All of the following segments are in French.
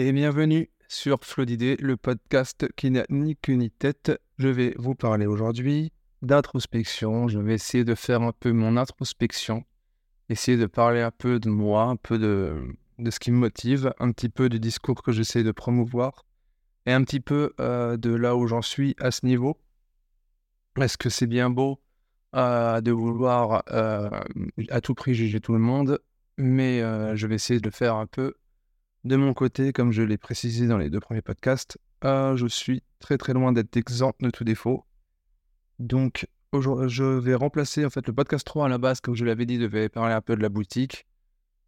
et bienvenue sur Flow d'idées, le podcast qui n'a ni queue ni tête. Je vais vous parler aujourd'hui d'introspection. Je vais essayer de faire un peu mon introspection, essayer de parler un peu de moi, un peu de, de ce qui me motive, un petit peu du discours que j'essaie de promouvoir et un petit peu euh, de là où j'en suis à ce niveau. Est-ce que c'est bien beau euh, de vouloir euh, à tout prix juger tout le monde, mais je vais essayer de le faire un peu de mon côté, comme je l'ai précisé dans les deux premiers podcasts, euh, je suis très très loin d'être exempt de tout défaut. Donc, je vais remplacer en fait le podcast 3 à la base, comme je l'avais dit, devait parler un peu de la boutique.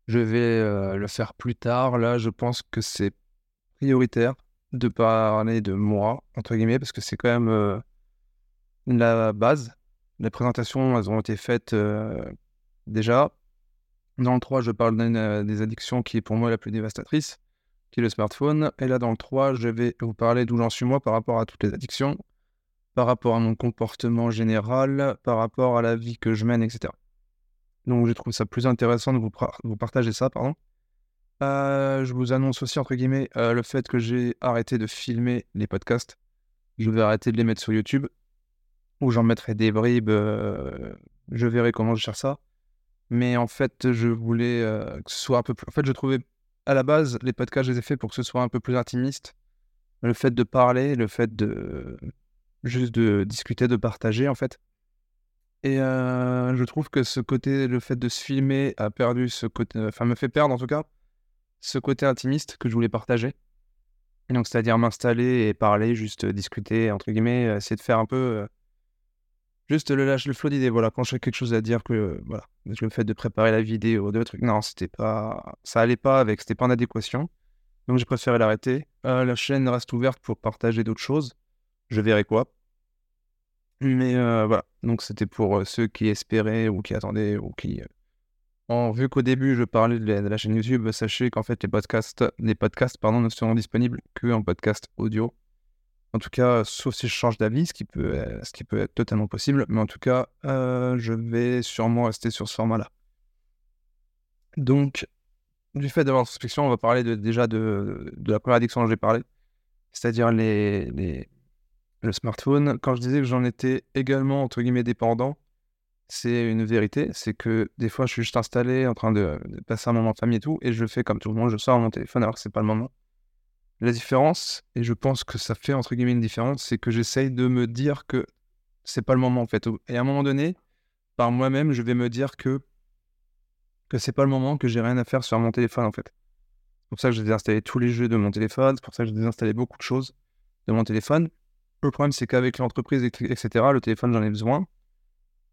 Je vais euh, le faire plus tard. Là, je pense que c'est prioritaire de parler de moi, entre guillemets, parce que c'est quand même euh, la base. Les présentations, elles ont été faites déjà. Dans le 3, je parle d'une euh, des addictions qui est pour moi la plus dévastatrice, qui est le smartphone. Et là, dans le 3, je vais vous parler d'où j'en suis moi par rapport à toutes les addictions, par rapport à mon comportement général, par rapport à la vie que je mène, etc. Donc, je trouve ça plus intéressant de vous, partager ça, pardon. Euh, je vous annonce aussi, entre guillemets, euh, le fait que j'ai arrêté de filmer les podcasts. Je vais arrêter de les mettre sur YouTube, où j'en mettrai des bribes. je verrai comment je cherche ça. Mais en fait, je voulais euh, que ce soit un peu plus. En fait, je trouvais à la base, les podcasts, je les ai faits pour que ce soit un peu plus intimiste. Le fait de parler, le fait de juste de discuter, de partager, en fait. Et euh, je trouve que ce côté, le fait de se filmer a perdu ce côté, enfin me fait perdre en tout cas, ce côté intimiste que je voulais partager. Et donc, c'est-à-dire m'installer et parler, juste discuter, entre guillemets, essayer de faire un peu euh, Juste le lâche, le flow d'idées. Voilà, quand j'ai quelque chose à dire, que voilà, le fait de préparer la vidéo, de trucs, non, c'était pas, ça allait pas avec, c'était pas en adéquation. Donc j'ai préféré l'arrêter. Euh, la chaîne reste ouverte pour partager d'autres choses. Je verrai quoi. Mais euh, voilà, donc c'était pour euh, ceux qui espéraient ou qui attendaient ou qui. En, vu qu'au début je parlais de la, chaîne YouTube, sachez qu'en fait les podcasts, les podcasts pardon, ne seront disponibles que en podcast audio. En tout cas, sauf si je change d'avis, ce, qui peut, euh, être totalement possible. Mais en tout cas, euh, je vais sûrement rester sur ce format-là. Donc, du fait d'avoir l'introspection, on va parler déjà de, la première addiction dont j'ai parlé, c'est-à-dire les, le smartphone. Quand je disais que j'en étais également, entre guillemets, dépendant, c'est une vérité. C'est que des fois, je suis juste installé en train de, de, passer un moment de famille et tout, et je fais comme tout le monde, je sors mon téléphone alors que c'est pas le moment. La différence, et je pense que ça fait entre guillemets une différence, c'est que j'essaye de me dire que c'est pas le moment en fait. Et à un moment donné, par moi-même, je vais me dire que que c'est pas le moment, que j'ai rien à faire sur mon téléphone en fait. C'est pour ça que j'ai désinstallé tous les jeux de mon téléphone, c'est pour ça que j'ai désinstallé beaucoup de choses de mon téléphone. Le problème, c'est qu'avec l'entreprise, etc., le téléphone, j'en ai besoin.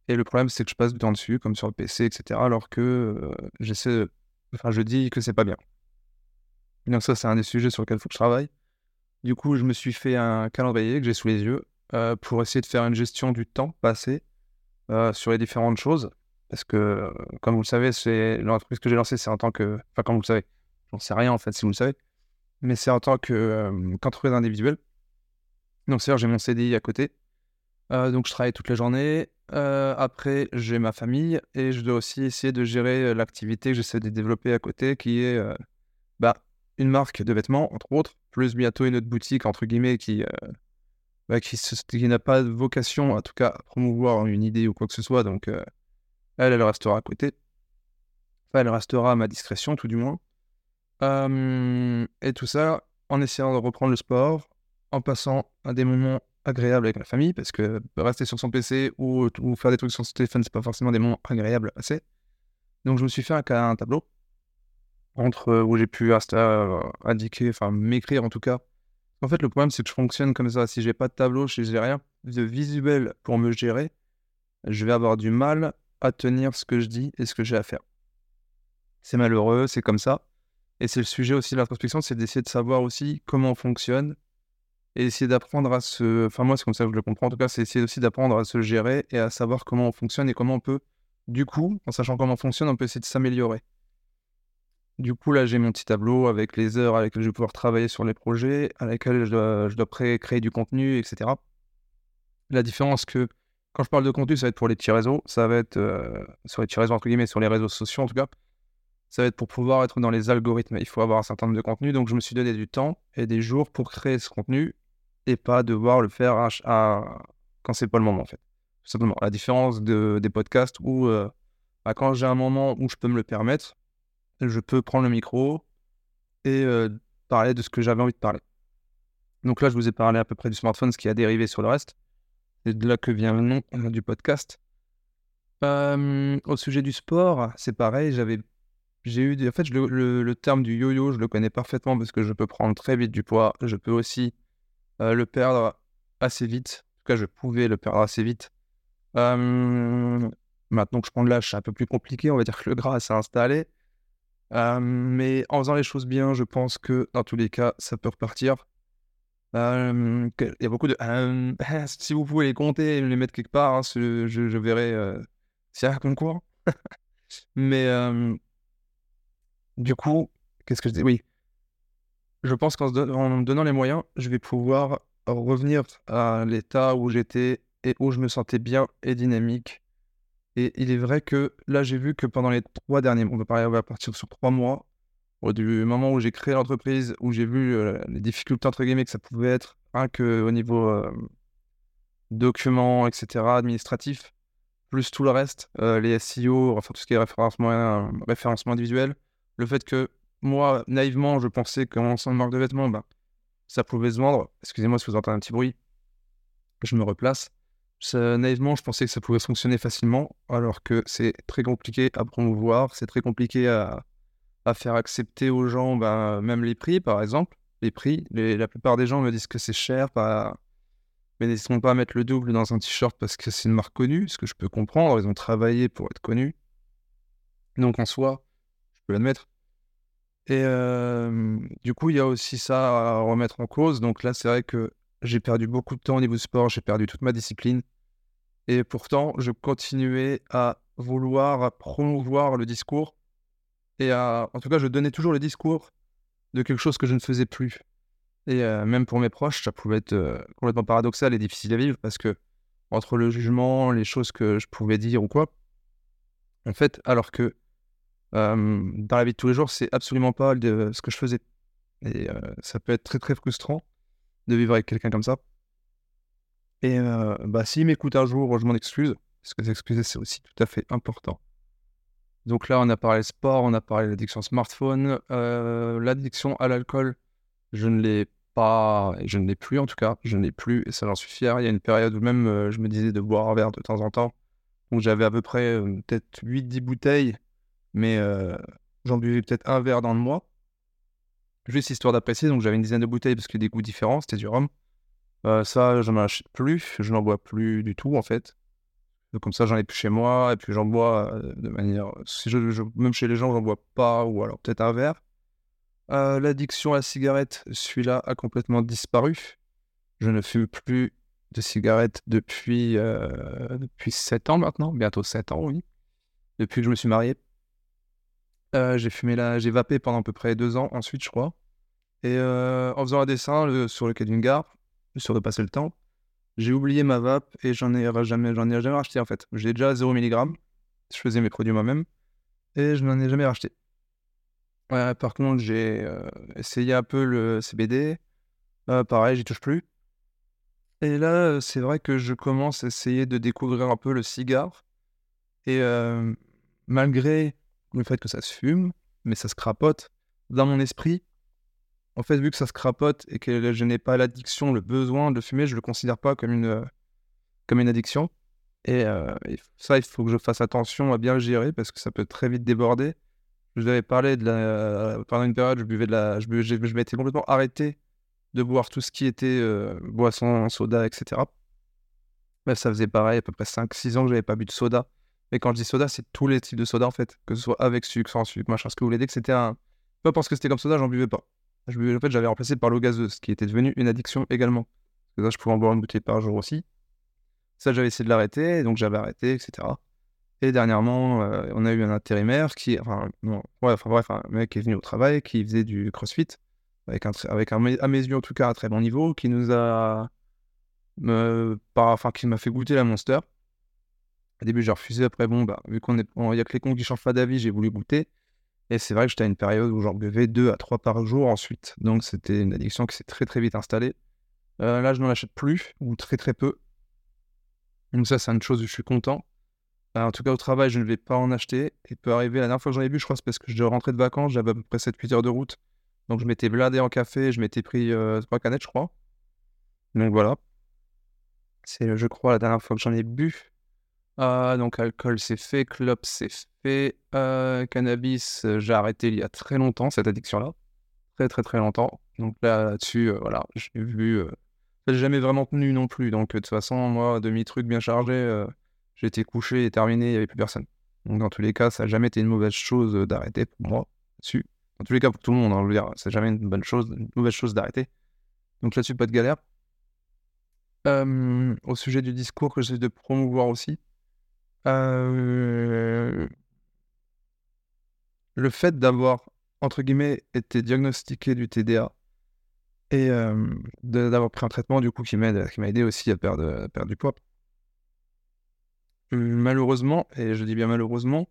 Et le problème, c'est que je passe du temps dessus, comme sur le PC, etc., alors que euh, j'essaie, enfin, je dis que c'est pas bien. Donc ça, c'est un des sujets sur lesquels il faut que je travaille. Du coup, je me suis fait un calendrier que j'ai sous les yeux euh, pour essayer de faire une gestion du temps passé euh, sur les différentes choses. Parce que, euh, comme vous le savez, c'est l'entreprise que j'ai lancée, c'est en tant que... Enfin, comme vous le savez, j'en sais rien en fait si vous le savez. Mais c'est en tant qu'entreprise individuelle. Donc c'est-à-dire j'ai mon CDI à côté. donc je travaille toute la journée. après, j'ai ma famille et je dois aussi essayer de gérer l'activité que j'essaie de développer à côté, qui est bah, une marque de vêtements, entre autres, plus bientôt une autre boutique, entre guillemets, qui, euh, bah, qui, n'a pas vocation, en tout cas, à promouvoir une idée ou quoi que ce soit. Donc, euh, elle, elle restera à côté. Enfin, elle restera à ma discrétion, tout du moins. et tout ça en essayant de reprendre le sport, en passant à des moments agréables avec la famille, parce que rester sur son PC ou, ou faire des trucs sur son téléphone, c'est pas forcément des moments agréables à passer. Donc, je me suis fait un, un tableau entre euh, où j'ai pu euh, indiquer, enfin m'écrire en tout cas. En fait, le problème, c'est que je fonctionne comme ça. Si j'ai pas de tableau, si j'ai rien de visuel pour me gérer, je vais avoir du mal à tenir ce que je dis et ce que j'ai à faire. C'est malheureux, c'est comme ça. Et c'est le sujet aussi de l'introspection, c'est d'essayer de savoir aussi comment on fonctionne et essayer d'apprendre à se. Enfin, moi, c'est comme ça que je le comprends. En tout cas, c'est essayer aussi d'apprendre à se gérer et à savoir comment on fonctionne et comment on peut, du coup, en sachant comment on fonctionne, on peut essayer de s'améliorer. Du coup, là, j'ai mon petit tableau avec les heures avec lesquelles je vais pouvoir travailler sur les projets, à lesquels je dois, je créer du contenu, etc. La différence que quand je parle de contenu, ça va être pour les petits réseaux, ça va être euh, sur les petits réseaux, entre guillemets, sur les réseaux sociaux en tout cas. ça va être pour pouvoir être dans les algorithmes. Il faut avoir un certain nombre de contenus. Donc, je me suis donné du temps et des jours pour créer ce contenu et pas devoir le faire à, quand c'est pas le moment, en fait. Tout simplement. La différence de, des podcasts où, euh, bah, quand j'ai un moment où je peux me le permettre, je peux prendre le micro et euh, parler de ce que j'avais envie de parler. Donc là, je vous ai parlé à peu près du smartphone, ce qui a dérivé sur le reste. C'est de là que vient le nom euh, du podcast. au sujet du sport, c'est pareil. J'avais j'ai eu, en fait, le, terme du yo-yo, je le connais parfaitement parce que je peux prendre très vite du poids. Je peux aussi euh, le perdre assez vite. En tout cas, je pouvais le perdre assez vite. maintenant que je prends de l'âge, c'est un peu plus compliqué. On va dire que le gras s'est installé. Mais en faisant les choses bien, je pense que dans tous les cas, ça peut repartir. il y a beaucoup de. si vous pouvez les compter et les mettre quelque part, hein, je, verrai euh, a un concours. mais du coup, qu'est-ce que je dis? Oui. Je pense qu'en me donnant les moyens, je vais pouvoir revenir à l'état où j'étais et où je me sentais bien et dynamique. Et il est vrai que là, j'ai vu que pendant les trois derniers on va, parler, on va partir sur trois mois, au du moment où j'ai créé l'entreprise, où j'ai vu euh, les difficultés entre guillemets que ça pouvait être, un que au niveau euh, documents, etc., administratif, plus tout le reste, euh, les SEO, enfin tout ce qui est référencement, référencement individuel, le fait que moi, naïvement, je pensais qu'en lançant une marque de vêtements, bah, ça pouvait se vendre. Excusez-moi si vous entendez un petit bruit. Je me replace. Naïvement, je pensais que ça pouvait fonctionner facilement, alors que c'est très compliqué à promouvoir, c'est très compliqué à, faire accepter aux gens, bah, même les prix, par exemple. Les prix, la plupart des gens me disent que c'est cher, pas, mais n'hésiteront pas à mettre le double dans un t-shirt parce que c'est une marque connue, ce que je peux comprendre, ils ont travaillé pour être connus. Donc en soi, l'admettre. Et du coup, il y a aussi ça à remettre en cause. Donc là, c'est vrai que j'ai perdu beaucoup de temps au niveau du sport, j'ai perdu toute ma discipline. Et pourtant, je continuais à vouloir promouvoir le discours. Et à, en tout cas, je donnais toujours le discours de quelque chose que je ne faisais plus. Et même pour mes proches, ça pouvait être complètement paradoxal et difficile à vivre parce que entre le jugement, les choses que je pouvais dire ou quoi, en fait, alors que dans la vie de tous les jours, c'est absolument pas ce que je faisais. Et ça peut être très très frustrant de vivre avec quelqu'un comme ça. Et bah, s'il m'écoute un jour, je m'en excuse, parce que s'excuser, c'est aussi tout à fait important. Donc là, on a parlé sport, on a parlé l'addiction smartphone. L'addiction à l'alcool, je ne l'ai pas, je ne l'ai plus en tout cas, je ne l'ai plus, et ça j'en suis fier. Il y a une période où même je me disais de boire un verre de temps en temps. Donc j'avais à peu près peut-être 8-10 bouteilles mais euh, j'en buvais peut-être un verre dans le mois. Juste histoire d'apprécier, donc j'avais une dizaine de bouteilles parce que des goûts différents, c'était du rhum. Euh, ça, je n'en achète plus, je n'en bois plus du tout en fait. comme ça, j'en ai plus chez moi, et puis j'en bois euh, de manière. Même chez les gens, j'en bois pas, ou alors peut-être un verre. L'addiction à la cigarette, celui-là a complètement disparu. Je ne fume plus de cigarettes depuis, depuis 7 ans maintenant, bientôt 7 ans, oui. Depuis que je me suis marié. Euh, j'ai fumé là, j'ai vapé pendant à peu près deux ans ensuite, je crois. Et euh, en faisant un dessin sur le quai d'une gare, sur de passer le temps, j'ai oublié ma vape et j'en ai jamais, j'en ai jamais racheté en fait. J'ai déjà 0 mg, je faisais mes produits moi-même et je n'en ai jamais racheté. par contre, j'ai euh, essayé un peu le CBD, pareil, j'y touche plus. Et là, c'est vrai que je commence à essayer de découvrir un peu le cigare. Et malgré le fait que ça se fume, mais ça se crapote. Dans mon esprit, en fait, vu que ça se crapote et que je n'ai pas l'addiction, le besoin de fumer, je ne le considère pas comme une, euh, comme une addiction. Et, euh, ça, il faut que je fasse attention à bien le gérer parce que ça peut très vite déborder. Je vous avais parlé de la. pendant une période, je buvais de la. Je, m'étais complètement arrêté de boire tout ce qui était euh, boisson, soda, etc. Mais ça faisait pareil, à peu près 5-6 ans que je n'avais pas bu de soda. Mais quand je dis soda, c'est tous les types de soda en fait, que ce soit avec sucre, sans sucre, machin. Ce que vous voulez dire que c'était un. Pas parce que c'était comme soda, j'en buvais pas. Je buvais, en fait, j'avais remplacé par l'eau gazeuse, qui était devenu une addiction également. Parce que ça, je pouvais en boire une bouteille par jour aussi. Ça, j'avais essayé de l'arrêter, donc j'avais arrêté, etc. Et dernièrement, euh, on a eu un intérimaire qui, enfin, ouais, enfin bref, un mec est venu au travail, qui faisait du crossfit, avec un, avec un, à mes yeux en tout cas, un très bon niveau, qui nous a, me, enfin, qui m'a fait goûter la Monster. Au début, j'ai refusé. Après, bon, bah, vu qu'on est, il y a que les cons qui changent pas d'avis, j'ai voulu goûter. Et c'est vrai que j'étais à une période où j'en buvais deux à trois par jour ensuite. Donc c'était une addiction qui s'est très très vite installée. Euh, là, je n'en achète plus, ou très très peu. Donc ça, c'est une chose où je suis content. Euh, en tout cas, au travail, je ne vais pas en acheter. Et peut arriver, la dernière fois que j'en ai bu, je crois, c'est parce que je rentrais de vacances, j'avais à peu près 7-8 heures de route. Donc je m'étais blindé en café, je m'étais pris euh, trois canettes, je crois. Donc voilà. C'est, je crois, la dernière fois que j'en ai bu. Ah, donc alcool, c'est fait. Clope, c'est fait. Euh, cannabis, j'ai arrêté il y a très longtemps, cette addiction-là. Très, très, très longtemps. Donc là, là-dessus, voilà, j'ai vu j'ai jamais vraiment tenu non plus. Donc, de toute façon, moi, demi-truc bien chargé, j'étais couché et terminé, il n'y avait plus personne. Donc, dans tous les cas, ça n'a jamais été une mauvaise chose d'arrêter pour moi dessus. Dans tous les cas, pour tout le monde, hein, je veux dire, c'est jamais une bonne chose, une mauvaise chose d'arrêter. Donc là-dessus, pas de galère. au sujet du discours que j'essaie de promouvoir aussi, le fait d'avoir, entre guillemets, été diagnostiqué du TDA et d'avoir pris un traitement du coup qui m'a aidé aussi à perdre, perdre du poids. Malheureusement, et je dis bien malheureusement,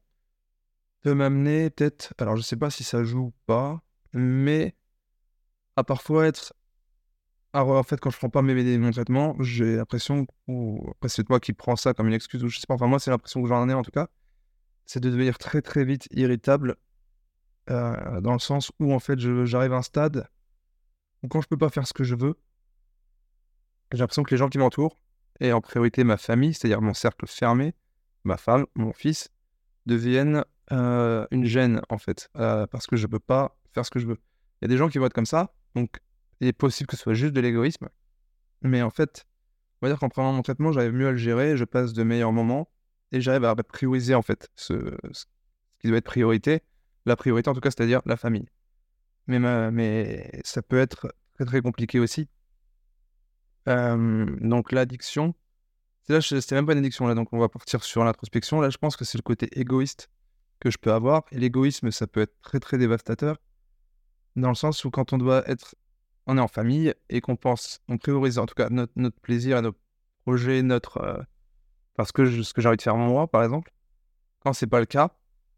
peut m'amener peut-être, alors je sais pas si ça joue ou pas, mais à parfois être. Alors, en fait, quand je prends pas mes, mon traitement, j'ai l'impression, ou après c'est toi qui prends ça comme une excuse, ou je sais pas, enfin moi c'est l'impression que j'en ai en tout cas, c'est de devenir très très vite irritable, dans le sens où en fait j'arrive à un stade quand je peux pas faire ce que je veux, j'ai l'impression que les gens qui m'entourent, et en priorité ma famille, c'est-à-dire mon cercle fermé, ma femme, mon fils, deviennent euh, une gêne en fait, euh, parce que je peux pas faire ce que je veux. Il y a des gens qui vont être comme ça, donc il est possible que ce soit juste de l'égoïsme, mais en fait, on va dire qu'en prenant mon traitement, j'arrive mieux à le gérer, je passe de meilleurs moments, et j'arrive à prioriser en fait ce, qui doit être priorité, la priorité en tout cas, c'est-à-dire la famille mais, ça peut être très compliqué aussi. donc l'addiction, c'est c'était même pas une addiction là, donc on va partir sur l'introspection. Là, je pense que c'est le côté égoïste que je peux avoir. Et l'égoïsme, ça peut être très très dévastateur, dans le sens où quand on doit être, on est en famille et qu'on pense, on priorise en tout cas notre, plaisir et nos projets, notre, parce que ce que j'ai envie de faire moi, par exemple. Quand c'est pas le cas,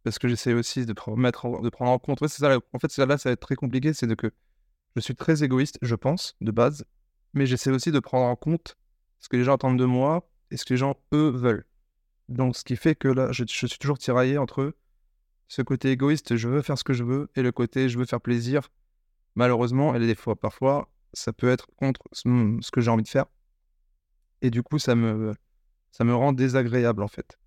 parce que j'essaie aussi de, de prendre en compte. ça, en fait, là, ça va être très compliqué. C'est de que je suis très égoïste, je pense, de base, mais j'essaie aussi de prendre en compte ce que les gens attendent de moi et ce que les gens, eux, veulent. Donc, ce qui fait que là, je, suis toujours tiraillé entre ce côté égoïste, je veux faire ce que je veux, et le côté je veux faire plaisir. Malheureusement, et des fois, parfois, ça peut être contre ce que j'ai envie de faire. Et du coup, ça me, ça me rend désagréable, en fait.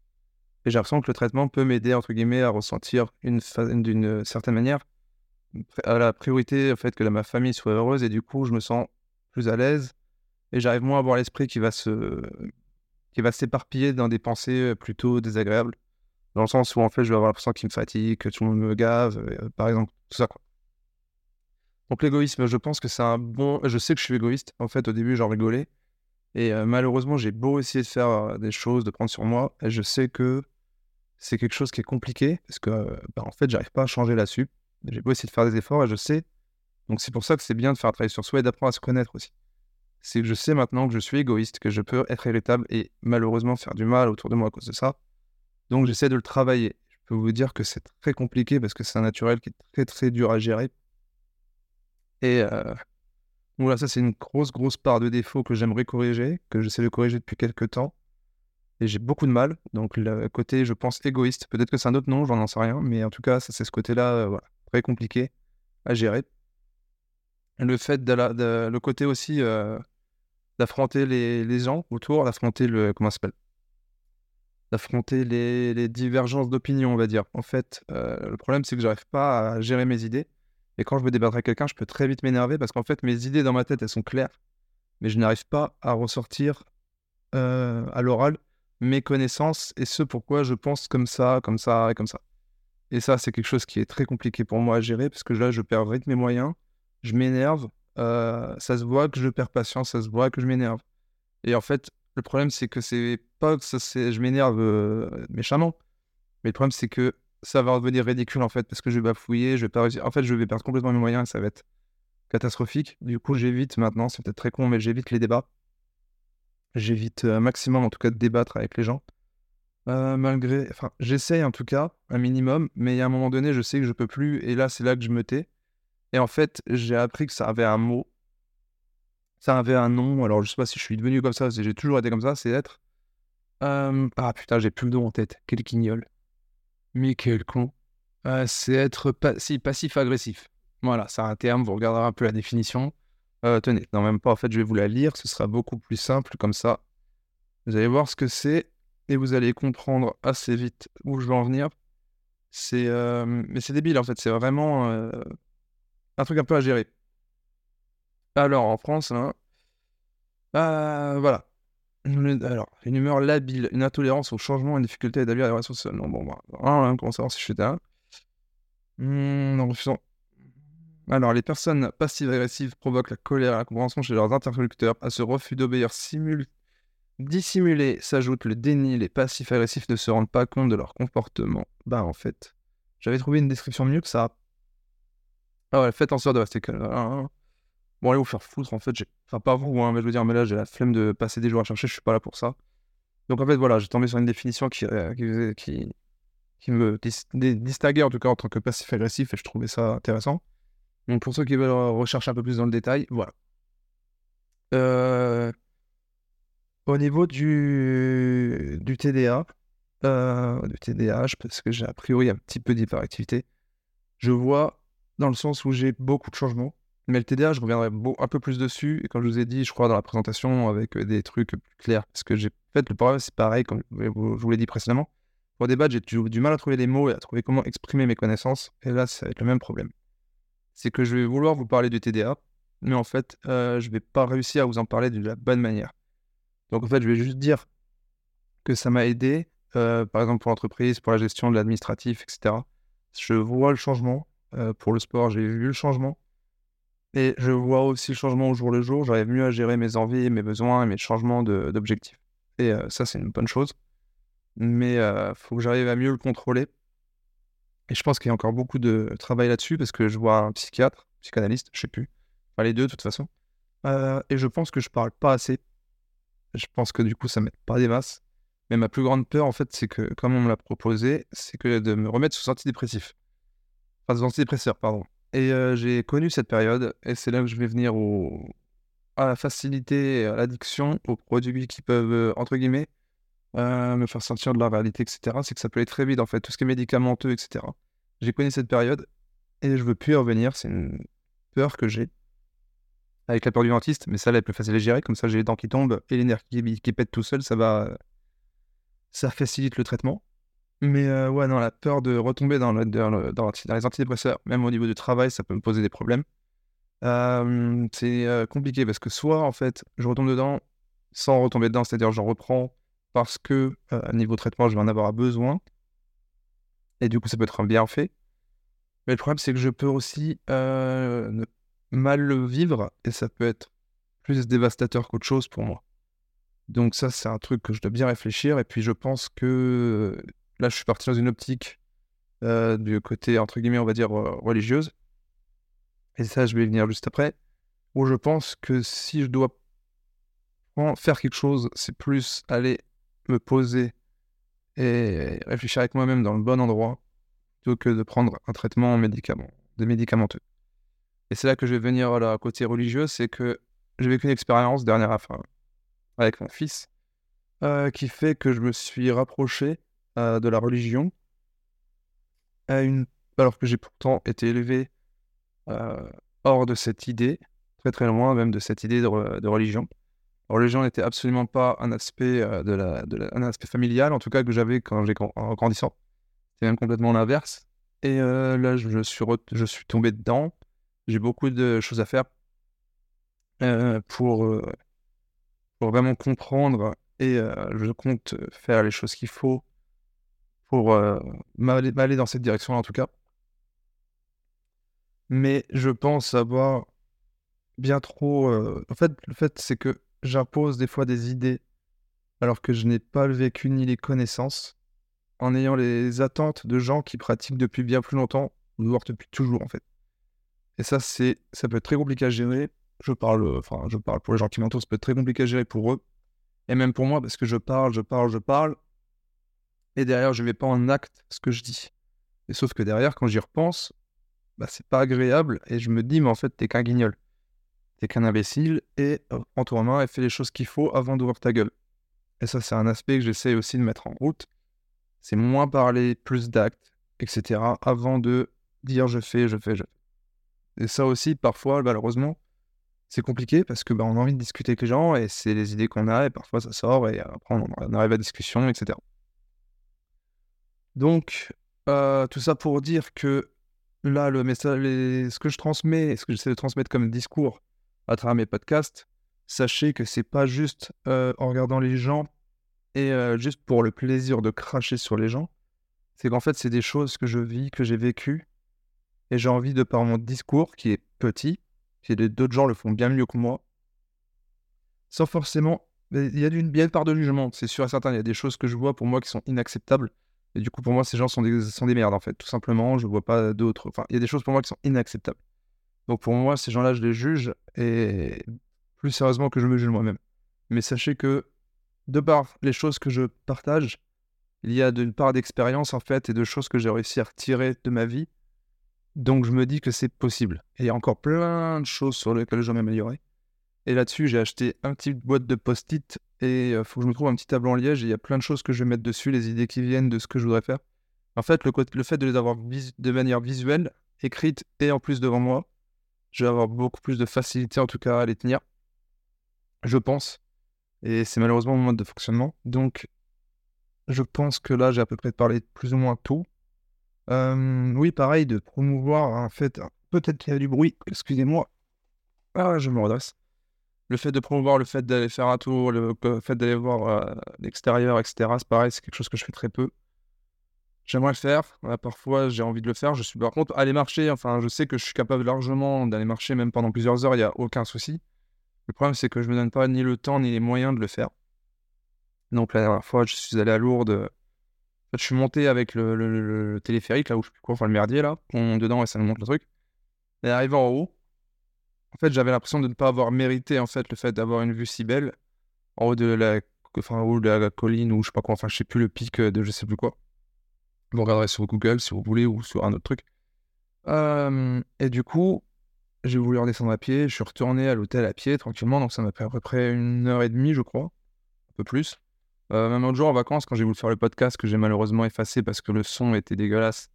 Et j'ai l'impression que le traitement peut m'aider, entre guillemets, à ressentir une d'une certaine manière à la priorité, au fait que ma famille soit heureuse, et du coup, je me sens plus à l'aise, et j'arrive moins à avoir l'esprit qui va se qui va s'éparpiller dans des pensées plutôt désagréables, dans le sens où, en fait, je vais avoir l'impression qu'il me fatigue, que tout le monde me gave, euh, par exemple, tout ça, quoi. Donc l'égoïsme, je pense que c'est un bon... Je sais que je suis égoïste, en fait, au début, j'en rigolais, et euh, malheureusement, j'ai beau essayer de faire euh, des choses, de prendre sur moi, et je sais que c'est quelque chose qui est compliqué parce que, bah, en fait, j'arrive pas à changer là-dessus. J'ai beau essayer de faire des efforts et je sais. Donc, c'est pour ça que c'est bien de faire un travail sur soi et d'apprendre à se connaître aussi. C'est que je sais maintenant que je suis égoïste, que je peux être irritable et malheureusement faire du mal autour de moi à cause de ça. Donc, j'essaie de le travailler. Je peux vous dire que c'est très compliqué parce que c'est un naturel qui est très, très dur à gérer. Et euh, voilà, ça, c'est une grosse, grosse part de défaut que j'aimerais corriger, que j'essaie de corriger depuis quelques temps et j'ai beaucoup de mal. Donc le côté, je pense, égoïste, peut-être que c'est un autre nom, j'en sais rien, mais en tout cas, c'est ce côté-là, euh, voilà, très compliqué à gérer. Le fait le côté aussi euh, d'affronter les, les, gens autour, d'affronter le, comment ça D'affronter les, les, divergences d'opinion, on va dire. En fait, le problème, c'est que j'arrive pas à gérer mes idées. Et quand je veux débattre avec quelqu'un, je peux très vite m'énerver parce qu'en fait, mes idées dans ma tête, elles sont claires, mais je n'arrive pas à ressortir à l'oral mes connaissances et ce pourquoi je pense comme ça, comme ça et comme ça. Et ça, c'est quelque chose qui est très compliqué pour moi à gérer parce que là, je perds vite mes moyens, je m'énerve, euh, ça se voit que je perds patience, ça se voit que je m'énerve. Et en fait, le problème, c'est que c'est pas que ça, je m'énerve euh, méchamment, mais le problème, c'est que ça va revenir ridicule en fait parce que je vais bafouiller, je vais pas En fait, je vais perdre complètement mes moyens et ça va être catastrophique. Du coup, j'évite maintenant, c'est peut-être très con, mais j'évite les débats J'évite un maximum, en tout cas, de débattre avec les gens. Euh, malgré, enfin, j'essaye en tout cas, un minimum, mais a un moment donné, je sais que je peux plus, et là, c'est là que je me tais. Et en fait, j'ai appris que ça avait un mot, ça avait un nom. Alors, je sais pas si je suis devenu comme ça, j'ai toujours été comme ça, c'est être. Euh, ah putain, j'ai plus le nom en tête. Quel quignol. Mais quel con. Euh, c'est être si, passif-agressif. Voilà, c'est un terme, vous regarderez un peu la définition. tenez, non, même pas, en fait, je vais vous la lire, ce sera beaucoup plus simple comme ça. Vous allez voir ce que c'est et vous allez comprendre assez vite où je veux en venir. C'est, euh, mais c'est débile en fait, c'est vraiment euh, un truc un peu à gérer. Alors en France, hein, euh, Alors, une humeur labile, une intolérance au changement, une difficulté à établir des relations sociales. Non, bon, bah, hein, comment savoir si je suis là mmh, non, Alors, les personnes passives-agressives provoquent la colère et la compréhension chez leurs interlocuteurs. À ce refus d'obéir simultanément Dissimulé s'ajoute le déni, les passifs agressifs ne se rendent pas compte de leur comportement. Bah en fait, j'avais trouvé une description mieux que ça. Ah ouais, faites en sorte de rester calme. Bon, allez vous faire foutre, en fait. Enfin, pas vous, hein, mais je veux dire, mais là, j'ai la flemme de passer des jours à chercher, je suis pas là pour ça. Donc en fait, voilà, j'ai tombé sur une définition qui, euh, qui, qui, me distinguait en tout cas en tant que passif agressif et je trouvais ça intéressant. Donc pour ceux qui veulent rechercher un peu plus dans le détail, voilà. Euh, au niveau du, du TDA, euh, du TDAH, parce que j'ai a priori un petit peu d'hyperactivité, je vois dans le sens où j'ai beaucoup de changements. Mais le TDA, je reviendrai un peu plus dessus. Et comme je vous ai dit, je crois dans la présentation avec euh, des trucs plus clairs. Parce que j'ai fait le problème, c'est pareil, comme je vous l'ai dit précédemment. Pour débattre, j'ai du, mal à trouver les mots et à trouver comment exprimer mes connaissances. Et là, ça va être le même problème. C'est que je vais vouloir vous parler du TDA, mais en fait, euh, je ne vais pas réussir à vous en parler de la bonne manière. Donc en fait, je vais juste dire que ça m'a aidé, euh, par exemple pour l'entreprise, pour la gestion de l'administratif, etc. Je vois le changement. Pour le sport, j'ai vu le changement. Et je vois aussi le changement au jour le jour. J'arrive mieux à gérer mes envies, mes besoins et mes changements d'objectifs. Et euh, ça, c'est une bonne chose. Mais il faut que j'arrive à mieux le contrôler. Et je pense qu'il y a encore beaucoup de travail là-dessus parce que je vois un psychiatre, psychanalyste, je sais plus. Enfin, les deux, de toute façon. et je pense que je parle pas assez je pense que du coup, ça m'aide pas des masses. Mais ma plus grande peur, en fait, c'est que, comme on me l'a proposé, c'est que de me remettre sous antidépressif. Enfin, sous antidépresseur, pardon. Et j'ai connu cette période, et c'est là que je vais venir au... à la l'addiction, aux produits qui peuvent, entre guillemets, me faire sentir de la réalité, etc. C'est que ça peut aller très vite, en fait, tout ce qui est médicamenteux, etc. J'ai connu cette période, et je veux plus y revenir. C'est une peur que j'ai avec la peur du dentiste, mais ça, là, est plus facile à gérer. Comme ça, j'ai les dents qui tombent et les nerfs qui, qui pètent tout seul, ça va. Ça facilite le traitement. Mais euh, ouais, non, la peur de retomber dans, le, dans, les antidépresseurs, même au niveau du travail, ça peut me poser des problèmes. Euh, c'est euh, compliqué parce que soit, en fait, je retombe dedans sans retomber dedans, c'est-à-dire j'en reprends parce que, niveau traitement, je vais en avoir besoin. Et du coup, ça peut être un bienfait. Mais le problème, c'est que je peux aussi mal le vivre et ça peut être plus dévastateur qu'autre chose pour moi. Donc ça, c'est un truc que je dois bien réfléchir. Et puis je pense que là, je suis parti dans une optique euh, du côté, entre guillemets, on va dire, euh, religieuse. Et ça, je vais venir juste après. Où je pense que si je dois faire quelque chose, c'est plus aller me poser et réfléchir avec moi-même dans le bon endroit plutôt que de prendre un traitement médicament, des médicamenteux. Et c'est là que je vais venir à côté religieux, c'est que j'ai vécu une expérience dernière enfin, avec mon fils euh, qui fait que je me suis rapproché euh, de la religion à une... alors que j'ai pourtant été élevé euh, hors de cette idée, très très loin même de cette idée de, religion. La religion n'était absolument pas un aspect, de la, de un aspect familial, en tout cas que j'avais quand j'ai grandissant. C'était même complètement l'inverse. Et là, je suis, je suis tombé dedans. J'ai beaucoup de choses à faire euh, pour, euh, pour vraiment comprendre et euh, je compte faire les choses qu'il faut pour m'aller dans cette direction en tout cas. Mais je pense avoir bien trop. En fait, le fait, c'est que j'impose des fois des idées alors que je n'ai pas le vécu ni les connaissances en ayant les attentes de gens qui pratiquent depuis bien plus longtemps, voire depuis toujours en fait. Et ça, c'est, ça peut être très compliqué à gérer. Je parle, enfin, je parle pour les gens qui m'entourent, ça peut être très compliqué à gérer pour eux. Et même pour moi, parce que je parle, je parle, je parle. Et derrière, je ne mets pas en acte ce que je dis. Et sauf que derrière, quand j'y repense, bah, c'est pas agréable et je me dis, mais en fait, t'es qu'un guignol. T'es qu'un imbécile et euh, prends-toi en main et fais les choses qu'il faut avant d'ouvrir ta gueule. Et ça, c'est un aspect que j'essaie aussi de mettre en route. C'est moins parler, plus d'actes, etc. avant de dire je fais, je fais, je fais. Et ça aussi, parfois, malheureusement, c'est compliqué parce que bah, on a envie de discuter avec les gens et c'est les idées qu'on a et parfois ça sort et après on arrive à la discussion, etc. Donc, euh, tout ça pour dire que là, le message, ce que je transmets, ce que j'essaie de transmettre comme discours à travers mes podcasts, sachez que c'est pas juste euh, en regardant les gens et euh, juste pour le plaisir de cracher sur les gens. C'est qu'en fait, c'est des choses que je vis, que j'ai vécues, et j'ai envie de par mon discours qui est petit, si d'autres gens le font bien mieux que moi, sans forcément. Il y a une, bien part de jugement, c'est sûr et certain. Il y a des choses que je vois pour moi qui sont inacceptables. Et du coup, pour moi, ces gens sont des, merdes, en fait, tout simplement. Je vois pas d'autres. Enfin, il y a des choses pour moi qui sont inacceptables. Donc pour moi, ces gens-là, je les juge, et plus sérieusement que je me juge moi-même. Mais sachez que, de par les choses que je partage, il y a une part d'expérience, en fait, et de choses que j'ai réussi à retirer de ma vie. Donc je me dis que c'est possible. Et il y a encore plein de choses sur lesquelles je vais m'améliorer. Et là-dessus, j'ai acheté un petit boîte de post-it et il faut que je me trouve un petit tableau en liège. Il y a plein de choses que je vais mettre dessus, les idées qui viennent de ce que je voudrais faire. En fait, le, fait de les avoir de manière visuelle, écrite et en plus devant moi, je vais avoir beaucoup plus de facilité en tout cas à les tenir. Je pense. Et c'est malheureusement mon mode de fonctionnement. Donc, je pense que là, j'ai à peu près parlé de plus ou moins tout. Oui, pareil, de promouvoir, en fait, peut-être qu'il y a du bruit, excusez-moi. Ah, je me redresse. Le fait de promouvoir le fait d'aller faire un tour, le fait d'aller voir euh, l'extérieur, etc., c'est pareil, c'est quelque chose que je fais très peu. J'aimerais le faire. parfois, j'ai envie de le faire. Je suis par contre aller marcher. Enfin, je sais que je suis capable largement d'aller marcher même pendant plusieurs heures. Il n'y a aucun souci. Le problème, c'est que je me donne pas ni le temps ni les moyens de le faire. Donc la dernière fois, je suis allé à Lourdes. je suis monté avec le, téléphérique là où je suis quoi, enfin le merdier là, on, dedans et ça me montre le truc. Et arrivant en haut, en fait, j'avais l'impression de ne pas avoir mérité en fait le fait d'avoir une vue si belle en haut de la, enfin, en haut de la colline ou je sais pas quoi, enfin je sais plus le pic de je sais plus quoi. Vous regarderez sur Google si vous voulez ou sur un autre truc. et du coup, j'ai voulu redescendre à pied. Je suis retourné à l'hôtel à pied tranquillement. Donc ça m'a pris à peu près une heure et demie, je crois. Un peu plus. Euh, même autre jour en vacances, quand j'ai voulu faire le podcast, que j'ai malheureusement effacé parce que le son était dégueulasse.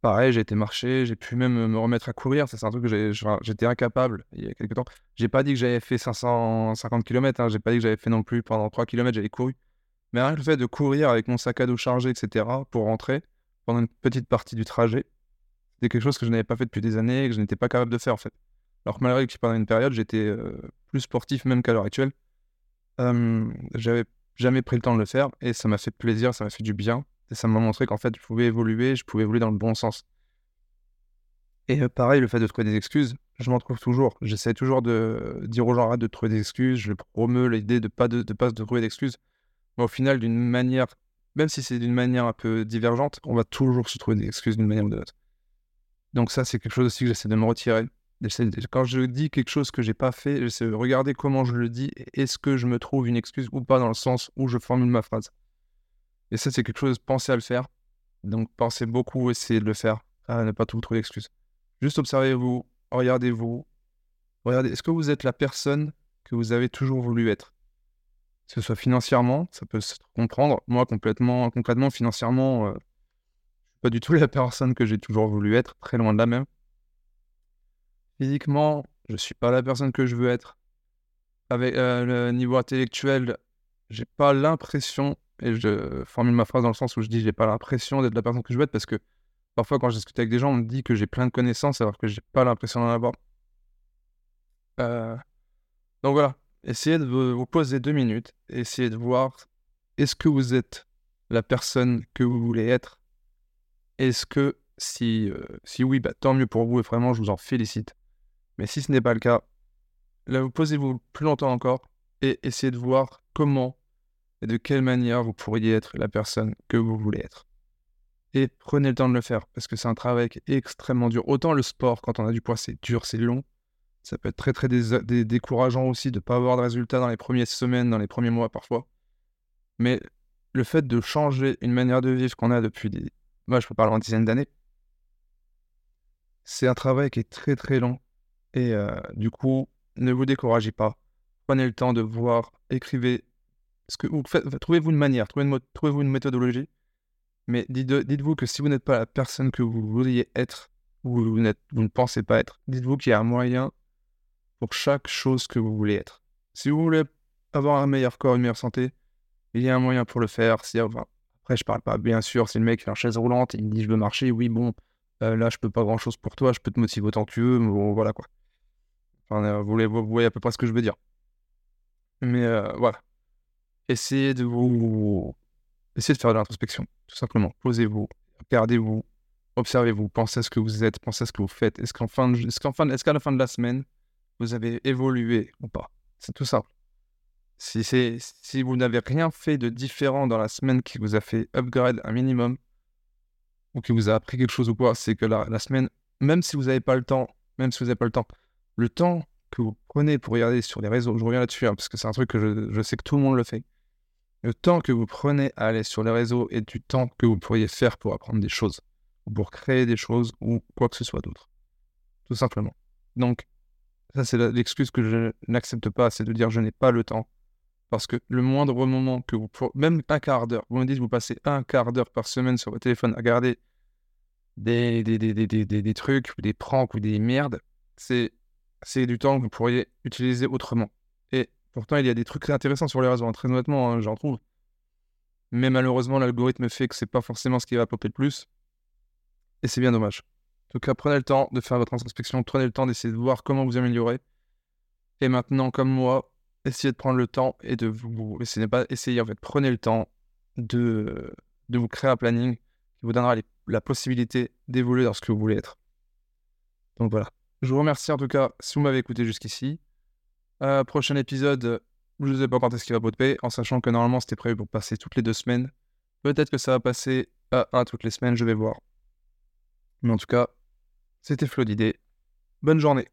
Pareil, j'ai été marcher. J'ai pu même me remettre à courir. C'est un truc que j'étais incapable il y a quelques temps. J'ai pas dit que j'avais fait 550 km. Hein. J'ai pas dit que j'avais fait non plus pendant 3 km. J'avais couru. Mais rien que le fait de courir avec mon sac à dos chargé, etc., pour rentrer pendant une petite partie du trajet, c'était quelque chose que je n'avais pas fait depuis des années et que je n'étais pas capable de faire en fait. Alors que malgré que pendant une période, j'étais euh, plus sportif même qu'à l'heure actuelle, j'avais jamais pris le temps de le faire et ça m'a fait plaisir, ça m'a fait du bien et ça m'a montré qu'en fait, je pouvais évoluer, je pouvais évoluer dans le bon sens. Et pareil, le fait de trouver des excuses, je m'en trouve toujours. J'essaie toujours de dire aux gens arrête de trouver des excuses. Je promeux l'idée de pas de, de trouver d'excuses au final, d'une manière, même si c'est d'une manière un peu divergente, on va toujours se trouver des excuses d'une manière ou d'une autre. Donc ça, c'est quelque chose aussi que j'essaie de me retirer. Quand je dis quelque chose que j'ai pas fait, j'essaie de regarder comment je le dis est-ce que je me trouve une excuse ou pas dans le sens où je formule ma phrase. Et ça, c'est quelque chose, pensez à le faire. Donc pensez beaucoup, essayez de le faire, ne pas tout trouver d'excuses. Juste observez-vous, regardez-vous. Regardez, est-ce que vous êtes la personne que vous avez toujours voulu être? Que ce soit financièrement, ça peut se comprendre. Moi, complètement, concrètement, financièrement, euh, je suis pas du tout la personne que j'ai toujours voulu être, très loin de la même. Physiquement, je suis pas la personne que je veux être. Avec euh, le niveau intellectuel, j'ai pas l'impression, et je formule ma phrase dans le sens où je dis j'ai pas l'impression d'être la personne que je veux être parce que parfois quand je discute avec des gens, on me dit que j'ai plein de connaissances alors que j'ai pas l'impression d'en avoir. Euh, donc voilà, essayez de vous poser deux minutes, essayez de voir est-ce que vous êtes la personne que vous voulez être? Est-ce que si, euh, si oui, bah, tant mieux pour vous et vraiment je vous en félicite. Mais si ce n'est pas le cas, là vous posez-vous plus longtemps encore et essayez de voir comment et de quelle manière vous pourriez être la personne que vous voulez être. Et prenez le temps de le faire parce que c'est un travail extrêmement dur. Autant le sport, quand on a du poids, c'est dur, c'est long. Ça peut être très très décourageant aussi de ne pas avoir de résultats dans les premières semaines, dans les premiers mois parfois. Mais le fait de changer une manière de vivre qu'on a depuis des. Moi, je peux parler en dizaines d'années. C'est un travail qui est très très long. Et euh, du coup, ne vous découragez pas. Prenez le temps de voir, écrivez. Trouvez-vous une manière, trouvez-vous une, méthodologie. Mais dites-vous que si vous n'êtes pas la personne que vous voudriez être, ou vous, ne pensez pas être, dites-vous qu'il y a un moyen pour chaque chose que vous voulez être. Si vous voulez avoir un meilleur corps, une meilleure santé, il y a un moyen pour le faire. Après, je parle pas, bien sûr, si le mec est en chaise roulante il me dit je veux marcher, oui, bon, euh, là, je peux pas grand chose pour toi, je peux te motiver autant que tu veux, mais bon, voilà quoi. Euh, vous, voyez, à peu près ce que je veux dire. Mais euh, voilà. Essayez de vous. Essayez de faire de l'introspection, tout simplement. Posez-vous, regardez-vous, observez-vous, pensez à ce que vous êtes, pensez à ce que vous faites. Est-ce qu'en est-ce qu'en est-ce qu'à la fin de la semaine, vous avez évolué ou pas? C'est tout simple. Si, si vous n'avez rien fait de différent dans la semaine qui vous a fait upgrade un minimum, ou qui vous a appris quelque chose ou quoi, c'est que la, semaine, même si vous n'avez pas le temps, même si vous n'avez pas le temps, le temps que vous prenez pour regarder sur les réseaux, je reviens là-dessus, hein, parce que c'est un truc que je, sais que tout le monde le fait, le temps que vous prenez à aller sur les réseaux est du temps que vous pourriez faire pour apprendre des choses, ou pour créer des choses, ou quoi que ce soit d'autre. Tout simplement. Donc, ça c'est l'excuse que je n'accepte pas, c'est de dire je n'ai pas le temps. Parce que le moindre moment que vous... Même un quart d'heure, vous me dites vous passez un quart d'heure par semaine sur votre téléphone à regarder des, des, des, des, des trucs, des pranks, ou des merdes, c'est du temps que vous pourriez utiliser autrement. Et pourtant, il y a des trucs intéressants sur les réseaux, hein, très honnêtement, hein, j'en trouve. Mais malheureusement, l'algorithme fait que c'est pas forcément ce qui va popper le plus. Et c'est bien dommage. En tout cas, prenez le temps de faire votre introspection, prenez le temps d'essayer de voir comment vous améliorer. Et maintenant, comme moi, essayez de prendre le temps et de vous. Essayez pas essayer, en fait, prenez le temps de, de vous créer un planning qui vous donnera la possibilité d'évoluer dans ce que vous voulez être. Donc voilà. Je vous remercie en tout cas si vous m'avez écouté jusqu'ici. Euh, prochain épisode, je ne sais pas quand est-ce qu'il va popper, en sachant que normalement c'était prévu pour passer toutes les deux semaines. Peut-être que ça va passer à un toutes les semaines, je vais voir. Mais en tout cas, c'était Flo d'idée. Bonne journée.